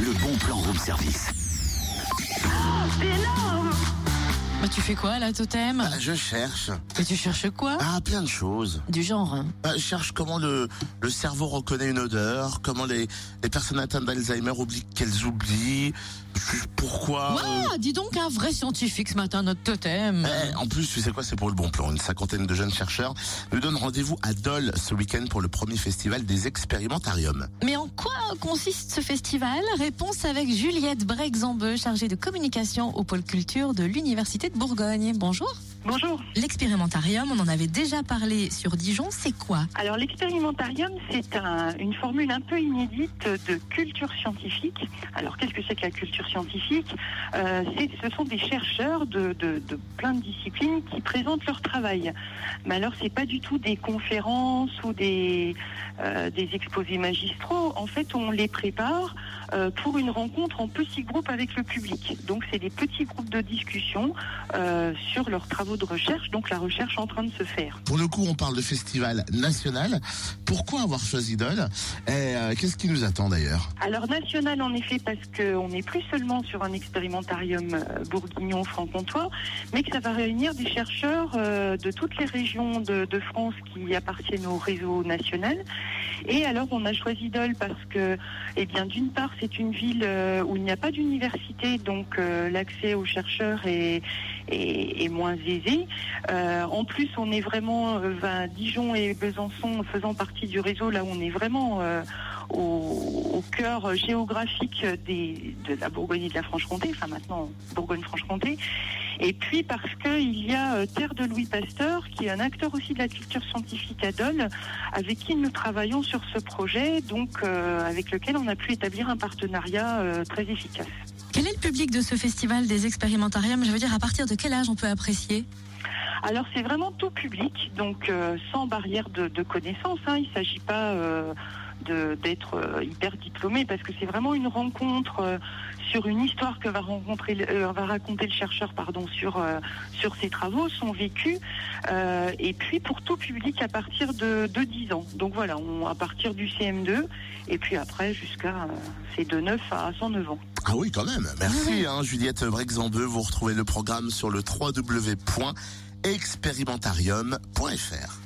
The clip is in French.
le bon plan room service. Bah, tu fais quoi là, Totem? Ah, je cherche. Mais tu cherches quoi? Ah, plein de choses. Du genre. hein? Ah, je cherche comment le, le cerveau reconnaît une odeur, comment les, les personnes atteintes d'Alzheimer oublient qu'elles oublient, pourquoi... euh, Ouah, dis donc un vrai scientifique ce matin, notre Totem. Eh, en plus, tu sais quoi, c'est pour le bon plan. Une cinquantaine de jeunes chercheurs nous donnent rendez-vous à Dole ce week-end pour le premier festival des expérimentariums. Mais en quoi consiste ce festival? Réponse avec Juliette Brexambeu, chargée de communication au pôle culture de l'Université de Bourgogne. Bonjour. Bonjour. L'expérimentarium, on en avait déjà parlé sur Dijon, c'est quoi? Alors l'expérimentarium, c'est un- une formule un peu inédite de culture scientifique. Alors qu'est-ce que c'est que la culture scientifique? Euh, Ce sont des chercheurs de, de- de plein de disciplines qui présentent leur travail. Mais alors c'est pas du tout des conférences ou des, euh, des exposés magistraux. En fait, on les prépare euh, pour une rencontre en petits groupes avec le public. Donc c'est des petits groupes de discussion euh, sur leurs travaux de recherche, donc la recherche en train de se faire. Pour le coup, on parle de festival national. Pourquoi avoir choisi Dole Et euh, qu'est-ce qui nous attend d'ailleurs Alors national en effet parce qu'on n'est plus seulement sur un expérimentarium bourguignon franc-comtois, mais que ça va réunir des chercheurs de toutes les régions de, de France qui appartiennent au réseau national. Et alors on a choisi Dole parce que, eh bien d'une part c'est une ville euh, où il n'y a pas d'université, donc euh, l'accès aux chercheurs est, moins aisé. Euh, en plus on est vraiment, Dijon et Besançon faisant partie du réseau, là on est vraiment au, cœur géographique de la Bourgogne et de la Franche-Comté, enfin maintenant Bourgogne-Franche-Comté. Et puis parce qu'il y a euh, Terre de Louis Pasteur, qui est un acteur aussi de la culture scientifique à Dole, avec qui nous travaillons sur ce projet, donc euh, avec lequel on a pu établir un partenariat euh, très efficace. Quel est le public de ce festival des expérimentariums? Je veux dire, à partir de quel âge on peut apprécier? Alors c'est vraiment tout public, donc euh, sans barrière de, de connaissances. hein. Il ne s'agit pas d'être euh, hyper diplômé parce que c'est vraiment une rencontre euh, sur une histoire que va, rencontrer, euh, va raconter le chercheur pardon, sur, euh, sur ses travaux, son vécu. euh, et puis pour tout public à partir de, de 10 ans. Donc voilà, on, à partir du CM2 et puis après jusqu'à c'est de 9 à 109 ans. Ah oui, quand même. Merci, hein, Juliette Brexambeu. Vous retrouvez le programme sur le www.expérimentarium.fr.